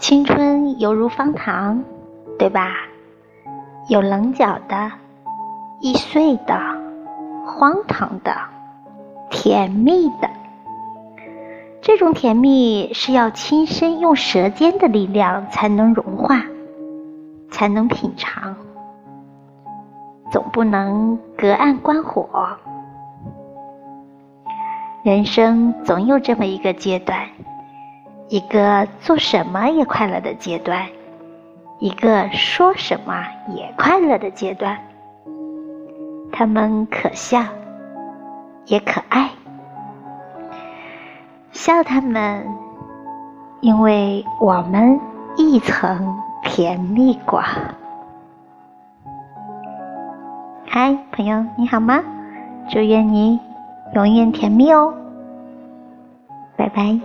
青春犹如方糖，对吧？有棱角的，易碎的，荒唐的，甜蜜的。这种甜蜜是要亲身用舌尖的力量才能融化，才能品尝。总不能隔岸观火。人生总有这么一个阶段，一个做什么也快乐的阶段，一个说什么也快乐的阶段。他们可笑，也可爱。笑他们，因为我们亦曾甜蜜过。嗨，朋友，你好吗？祝愿你永远甜蜜哦！拜拜。